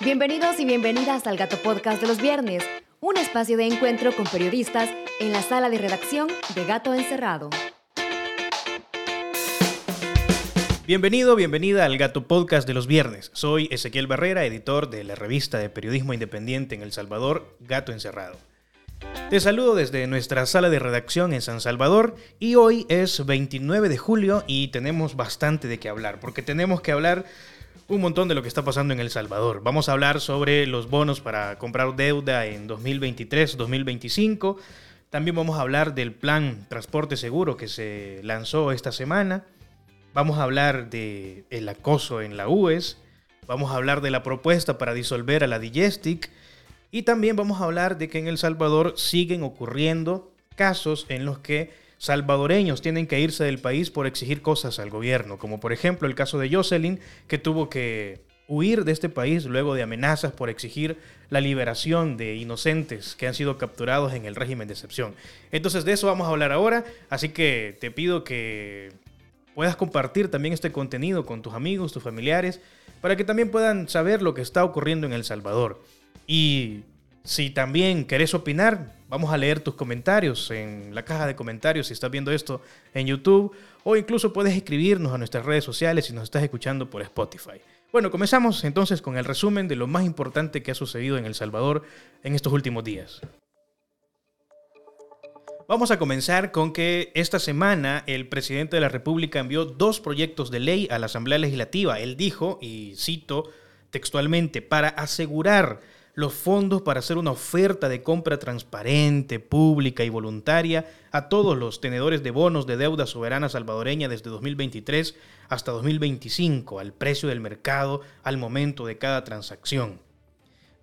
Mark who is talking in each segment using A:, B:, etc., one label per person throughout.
A: Bienvenidos y bienvenidas al Gato Podcast de los viernes, un espacio de encuentro con periodistas en la sala de redacción de Gato Encerrado.
B: Bienvenido, bienvenida al Gato Podcast de los viernes. Soy Ezequiel Barrera, editor de la revista de periodismo independiente en El Salvador, Gato Encerrado. Te saludo desde nuestra sala de redacción en San Salvador y hoy es 29 de julio y tenemos bastante de qué hablar, porque tenemos que hablar un montón de lo que está pasando en El Salvador. Vamos a hablar sobre los bonos para comprar deuda en 2023-2025. También vamos a hablar del plan Transporte Seguro que se lanzó esta semana. Vamos a hablar del el acoso en la UES. Vamos a hablar de la propuesta para disolver a la Digestic. Y también vamos a hablar de que en El Salvador siguen ocurriendo casos en los que salvadoreños tienen que irse del país por exigir cosas al gobierno, como por ejemplo el caso de Jocelyn, que tuvo que huir de este país luego de amenazas por exigir la liberación de inocentes que han sido capturados en el régimen de excepción. Entonces de eso vamos a hablar ahora, así que te pido que puedas compartir también este contenido con tus amigos, tus familiares, para que también puedan saber lo que está ocurriendo en El Salvador. Y si también querés opinar, vamos a leer tus comentarios en la caja de comentarios si estás viendo esto en YouTube o incluso puedes escribirnos a nuestras redes sociales si nos estás escuchando por Spotify. Bueno, comenzamos entonces con el resumen de lo más importante que ha sucedido en El Salvador en estos últimos días. Vamos a comenzar con que esta semana el presidente de la República envió dos proyectos de ley a la Asamblea Legislativa. Él dijo, y cito textualmente, para asegurar los fondos para hacer una oferta de compra transparente, pública y voluntaria a todos los tenedores de bonos de deuda soberana salvadoreña desde 2023 hasta 2025, al precio del mercado al momento de cada transacción.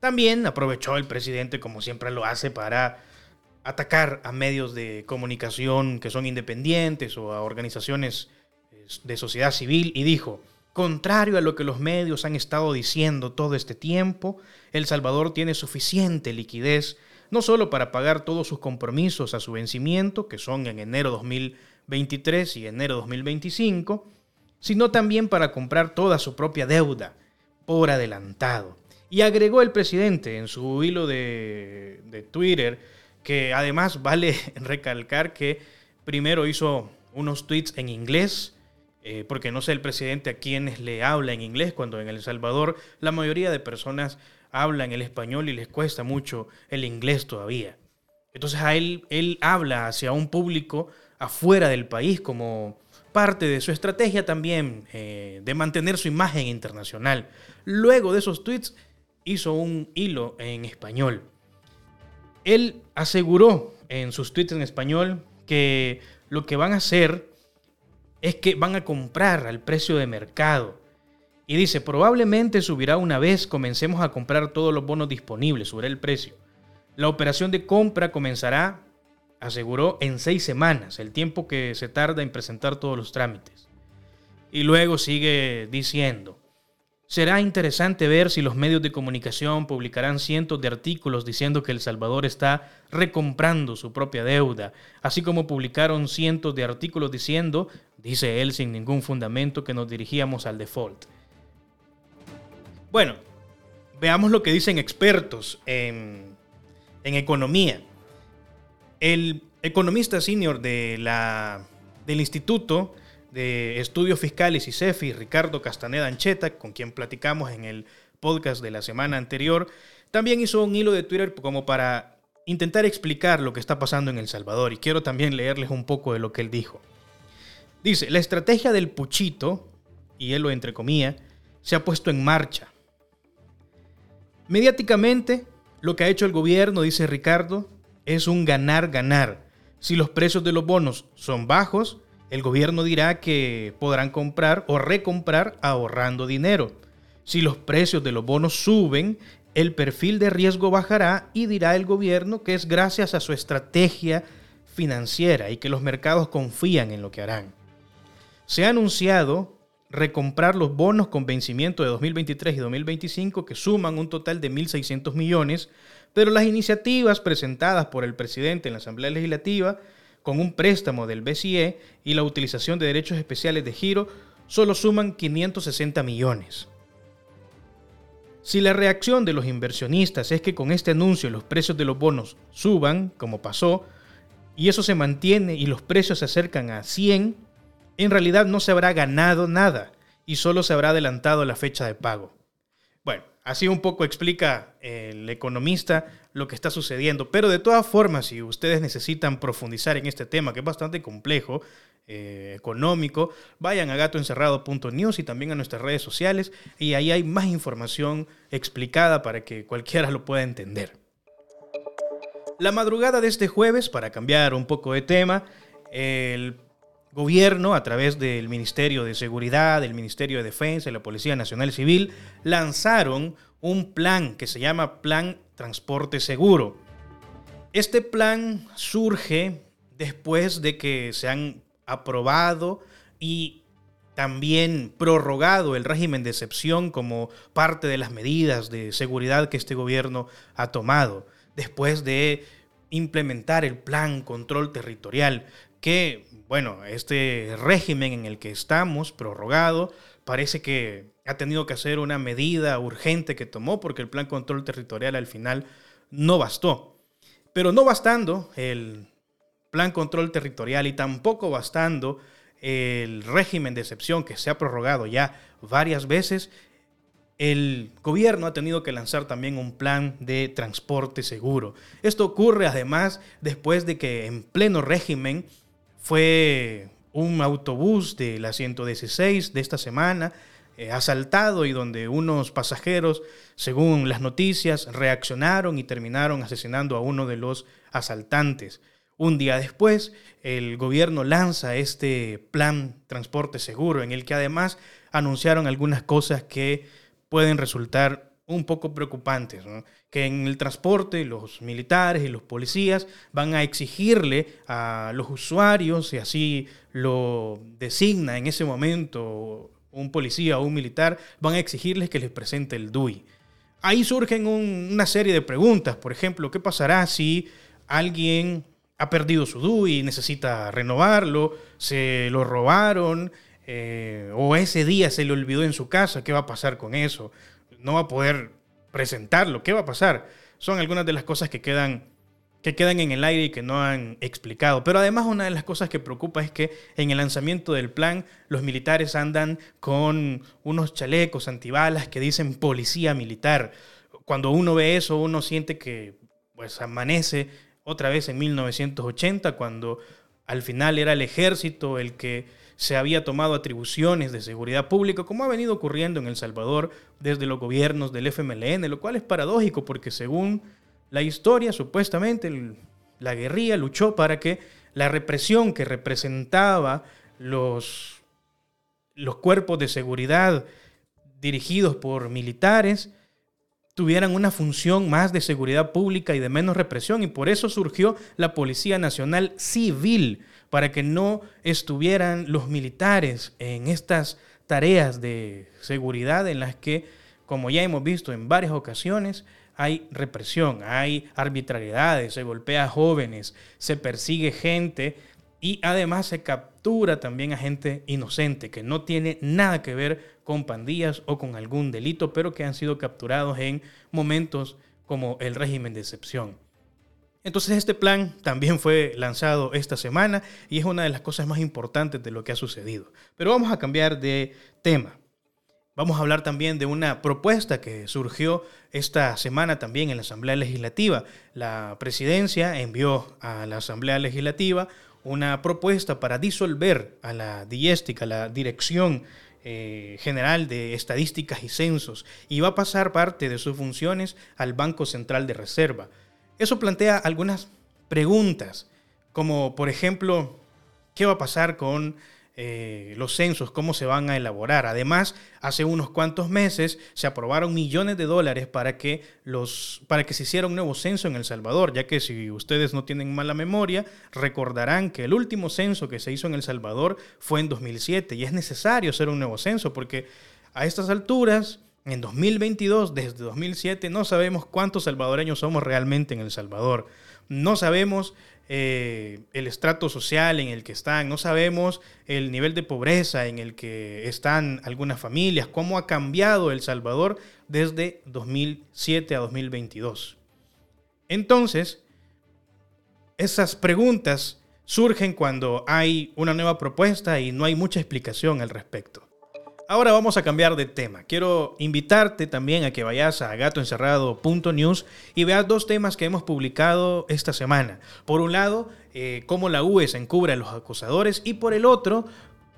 B: También aprovechó el presidente, como siempre lo hace, para atacar a medios de comunicación que son independientes o a organizaciones eh, de sociedad civil y dijo, Contrario a lo que los medios han estado diciendo todo este tiempo, El Salvador tiene suficiente liquidez no solo para pagar todos sus compromisos a su vencimiento, que son en enero 2023 y enero 2025, sino también para comprar toda su propia deuda por adelantado. Y agregó el presidente en su hilo de, de Twitter que además vale recalcar que primero hizo unos tweets en inglés, eh, porque no sé el presidente a quienes le habla en inglés, cuando en El Salvador la mayoría de personas hablan el español y les cuesta mucho el inglés todavía. Entonces a él, él habla hacia un público afuera del país como parte de su estrategia también eh, de mantener su imagen internacional. Luego de esos tweets hizo un hilo en español. Él aseguró en sus tweets en español que lo que van a hacer es que van a comprar al precio de mercado. Y dice, probablemente subirá una vez comencemos a comprar todos los bonos disponibles, subirá el precio. La operación de compra comenzará, aseguró, en seis semanas, el tiempo que se tarda en presentar todos los trámites. Y luego sigue diciendo, Será interesante ver si los medios de comunicación publicarán cientos de artículos diciendo que El Salvador está recomprando su propia deuda, así como publicaron cientos de artículos diciendo, dice él sin ningún fundamento, que nos dirigíamos al default. Bueno, veamos lo que dicen expertos en, economía. El economista senior de la, del instituto de Estudios Fiscales y CEFI, Ricardo Castaneda Ancheta, con quien platicamos en el podcast de la semana anterior, también hizo un hilo de Twitter como para intentar explicar lo que está pasando en El Salvador y quiero también leerles un poco de lo que él dijo. Dice, la estrategia del puchito, y él lo entrecomía, se ha puesto en marcha. Mediáticamente, lo que ha hecho el gobierno, dice Ricardo, es un ganar-ganar. Si los precios de los bonos son bajos, el gobierno dirá que podrán comprar o recomprar ahorrando dinero. Si los precios de los bonos suben, el perfil de riesgo bajará y dirá el gobierno que es gracias a su estrategia financiera y que los mercados confían en lo que harán. Se ha anunciado recomprar los bonos con vencimiento de 2023 y 2025 que suman un total de 1.600 millones, pero las iniciativas presentadas por el presidente en la Asamblea Legislativa con un préstamo del BCE y la utilización de derechos especiales de giro, solo suman 560 millones. Si la reacción de los inversionistas es que con este anuncio los precios de los bonos suban, como pasó, y eso se mantiene y los precios se acercan a 100, en realidad no se habrá ganado nada y solo se habrá adelantado la fecha de pago. Así un poco explica el economista lo que está sucediendo, pero de todas formas, si ustedes necesitan profundizar en este tema, que es bastante complejo, eh, económico, vayan a gatoencerrado.news y también a nuestras redes sociales y ahí hay más información explicada para que cualquiera lo pueda entender. La madrugada de este jueves, para cambiar un poco de tema, el gobierno, a través del Ministerio de Seguridad, del Ministerio de Defensa y la Policía Nacional Civil, lanzaron un plan que se llama Plan Transporte Seguro. Este plan surge después de que se han aprobado y también prorrogado el régimen de excepción como parte de las medidas de seguridad que este gobierno ha tomado después de implementar el plan control territorial, que, bueno, este régimen en el que estamos, prorrogado, parece que ha tenido que hacer una medida urgente que tomó porque el plan control territorial al final no bastó. Pero no bastando el plan control territorial y tampoco bastando el régimen de excepción que se ha prorrogado ya varias veces, el gobierno ha tenido que lanzar también un plan de transporte seguro. Esto ocurre además después de que en pleno régimen fue un autobús de la 116 de esta semana eh, asaltado y donde unos pasajeros, según las noticias, reaccionaron y terminaron asesinando a uno de los asaltantes. Un día después, el gobierno lanza este plan transporte seguro en el que además anunciaron algunas cosas que pueden resultar un poco preocupantes, que en el transporte los militares y los policías van a exigirle a los usuarios, y así lo designa en ese momento un policía o un militar, van a exigirles que les presente el DUI. Ahí surgen una serie de preguntas, por ejemplo, ¿qué pasará si alguien ha perdido su DUI y necesita renovarlo, se lo robaron, eh, o ese día se le olvidó en su casa, ¿qué va a pasar con eso? No va a poder presentarlo, ¿qué va a pasar? Son algunas de las cosas que quedan, que quedan en el aire y que no han explicado. Pero además una de las cosas que preocupa es que en el lanzamiento del plan los militares andan con unos chalecos antibalas que dicen policía militar. Cuando uno ve eso, uno siente que pues amanece otra vez en 1980, cuando al final era el ejército el que se había tomado atribuciones de seguridad pública, como ha venido ocurriendo en El Salvador desde los gobiernos del FMLN, lo cual es paradójico porque según la historia, supuestamente la guerrilla luchó para que la represión que representaba los, los cuerpos de seguridad dirigidos por militares tuvieran una función más de seguridad pública y de menos represión y por eso surgió la Policía Nacional Civil para que no estuvieran los militares en estas tareas de seguridad en las que, como ya hemos visto en varias ocasiones, hay represión, hay arbitrariedades, se golpea a jóvenes, se persigue gente y además se captura también a gente inocente que no tiene nada que ver con pandillas o con algún delito, pero que han sido capturados en momentos como el régimen de excepción. Entonces este plan también fue lanzado esta semana y es una de las cosas más importantes de lo que ha sucedido. Pero vamos a cambiar de tema. Vamos a hablar también de una propuesta que surgió esta semana también en la Asamblea Legislativa. La presidencia envió a la Asamblea Legislativa una propuesta para disolver a la DIESTIC, a la Dirección eh, General de Estadísticas y Censos, y va a pasar parte de sus funciones al Banco Central de Reserva. Eso plantea algunas preguntas, como por ejemplo, ¿qué va a pasar con eh, los censos, cómo se van a elaborar. Además, hace unos cuantos meses se aprobaron millones de dólares para que, los, para que se hiciera un nuevo censo en El Salvador, ya que si ustedes no tienen mala memoria, recordarán que el último censo que se hizo en El Salvador fue en 2007 y es necesario hacer un nuevo censo porque a estas alturas en 2022, desde 2007, no sabemos cuántos salvadoreños somos realmente en El Salvador. No sabemos eh, el estrato social en el que están, no sabemos el nivel de pobreza en el que están algunas familias, cómo ha cambiado El Salvador desde 2007 a 2022. Entonces, esas preguntas surgen cuando hay una nueva propuesta y no hay mucha explicación al respecto. Ahora vamos a cambiar de tema. Quiero invitarte también a que vayas a gatoencerrado.news y veas dos temas que hemos publicado esta semana. Por un lado, eh, cómo la se encubre a los acusadores y por el otro,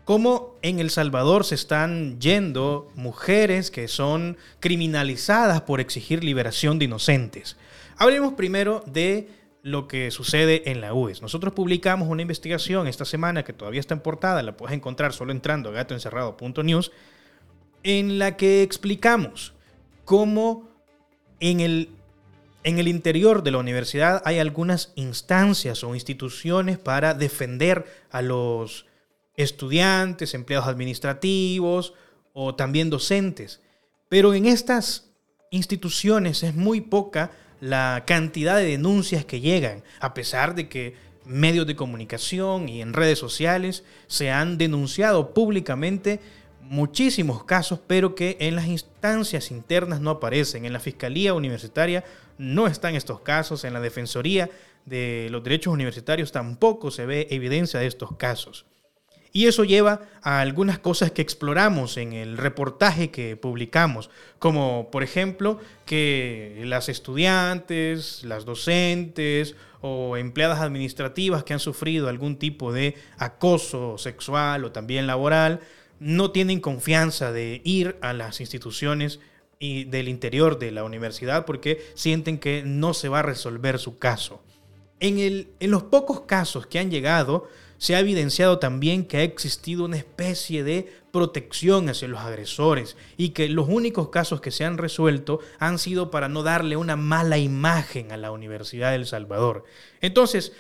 B: cómo en El Salvador se están yendo mujeres que son criminalizadas por exigir liberación de inocentes. Hablemos primero de lo que sucede en la UES. Nosotros publicamos una investigación esta semana que todavía está en portada, la puedes encontrar solo entrando a gatoencerrado.news, en la que explicamos cómo en el, en el interior de la universidad hay algunas instancias o instituciones para defender a los estudiantes, empleados administrativos o también docentes. Pero en estas instituciones es muy poca la cantidad de denuncias que llegan, a pesar de que medios de comunicación y en redes sociales se han denunciado públicamente muchísimos casos, pero que en las instancias internas no aparecen. En la Fiscalía Universitaria no están estos casos, en la Defensoría de los Derechos Universitarios tampoco se ve evidencia de estos casos. Y eso lleva a algunas cosas que exploramos en el reportaje que publicamos, como por ejemplo que las estudiantes, las docentes o empleadas administrativas que han sufrido algún tipo de acoso sexual o también laboral, no tienen confianza de ir a las instituciones y del interior de la universidad porque sienten que no se va a resolver su caso. En, el, en los pocos casos que han llegado, se ha evidenciado también que ha existido una especie de protección hacia los agresores y que los únicos casos que se han resuelto han sido para no darle una mala imagen a la Universidad del Salvador. Entonces,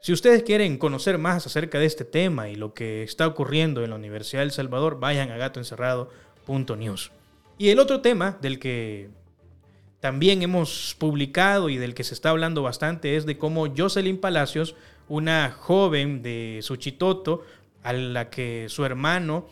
B: si ustedes quieren conocer más acerca de este tema y lo que está ocurriendo en la Universidad del Salvador, vayan a gatoencerrado.news. Y el otro tema del que también hemos publicado y del que se está hablando bastante es de cómo Jocelyn Palacios una joven de Suchitoto a la que su hermano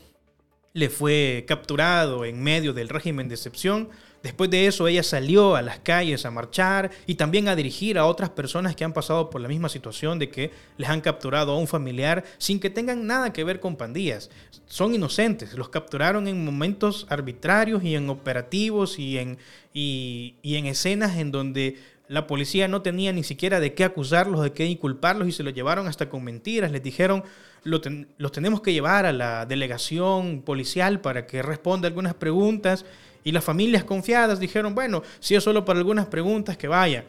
B: le fue capturado en medio del régimen de excepción. Después de eso ella salió a las calles a marchar y también a dirigir a otras personas que han pasado por la misma situación de que les han capturado a un familiar sin que tengan nada que ver con pandillas. Son inocentes, los capturaron en momentos arbitrarios y en operativos y en, y, y en escenas en donde la policía no tenía ni siquiera de qué acusarlos, de qué inculparlos y se los llevaron hasta con mentiras. Les dijeron, los tenemos que llevar a la delegación policial para que responda algunas preguntas. Y las familias confiadas dijeron, bueno, si es solo para algunas preguntas, que vaya.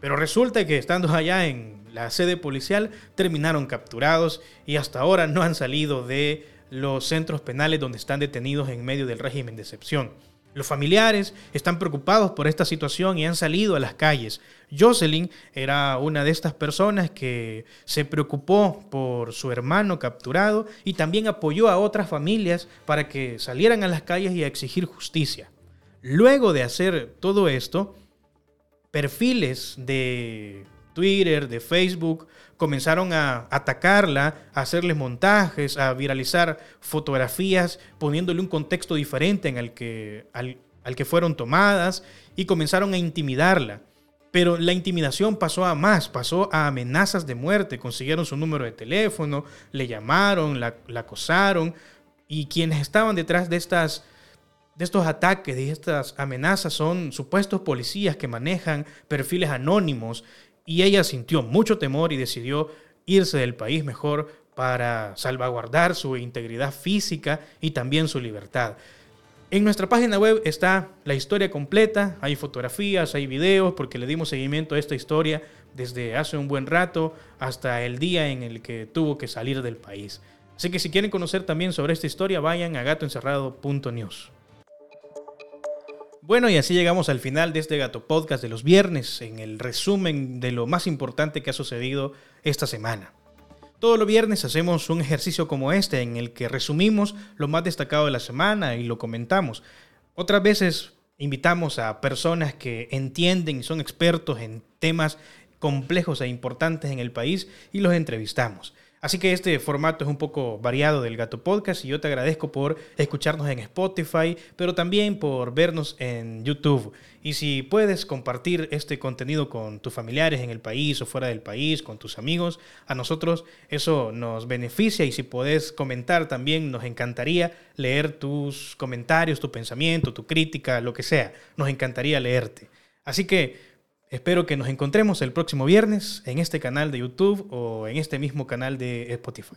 B: Pero resulta que estando allá en la sede policial, terminaron capturados y hasta ahora no han salido de los centros penales donde están detenidos en medio del régimen de excepción. Los familiares están preocupados por esta situación y han salido a las calles. Jocelyn era una de estas personas que se preocupó por su hermano capturado y también apoyó a otras familias para que salieran a las calles y a exigir justicia. Luego de hacer todo esto, perfiles de Twitter, de Facebook, comenzaron a atacarla, a hacerles montajes, a viralizar fotografías, poniéndole un contexto diferente en el que, al, que fueron tomadas y comenzaron a intimidarla. Pero la intimidación pasó a más, pasó a amenazas de muerte. Consiguieron su número de teléfono, le llamaron, la, la acosaron. Y quienes estaban detrás de, estas, de estos ataques, de estas amenazas, son supuestos policías que manejan perfiles anónimos y ella sintió mucho temor y decidió irse del país mejor para salvaguardar su integridad física y también su libertad. En nuestra página web está la historia completa, hay fotografías, hay videos, porque le dimos seguimiento a esta historia desde hace un buen rato hasta el día en el que tuvo que salir del país. Así que si quieren conocer también sobre esta historia, vayan a gatoencerrado.news. Bueno, y así llegamos al final de este Gato Podcast de los viernes, en el resumen de lo más importante que ha sucedido esta semana. Todos los viernes hacemos un ejercicio como este en el que resumimos lo más destacado de la semana y lo comentamos. Otras veces invitamos a personas que entienden y son expertos en temas complejos e importantes en el país y los entrevistamos. Así que este formato es un poco variado del Gato Podcast y yo te agradezco por escucharnos en Spotify, pero también por vernos en YouTube. Y si puedes compartir este contenido con tus familiares en el país o fuera del país, con tus amigos, a nosotros eso nos beneficia y si puedes comentar también nos encantaría leer tus comentarios, tu pensamiento, tu crítica, lo que sea. Nos encantaría leerte. Así que Espero que nos encontremos el próximo viernes en este canal de YouTube o en este mismo canal de Spotify.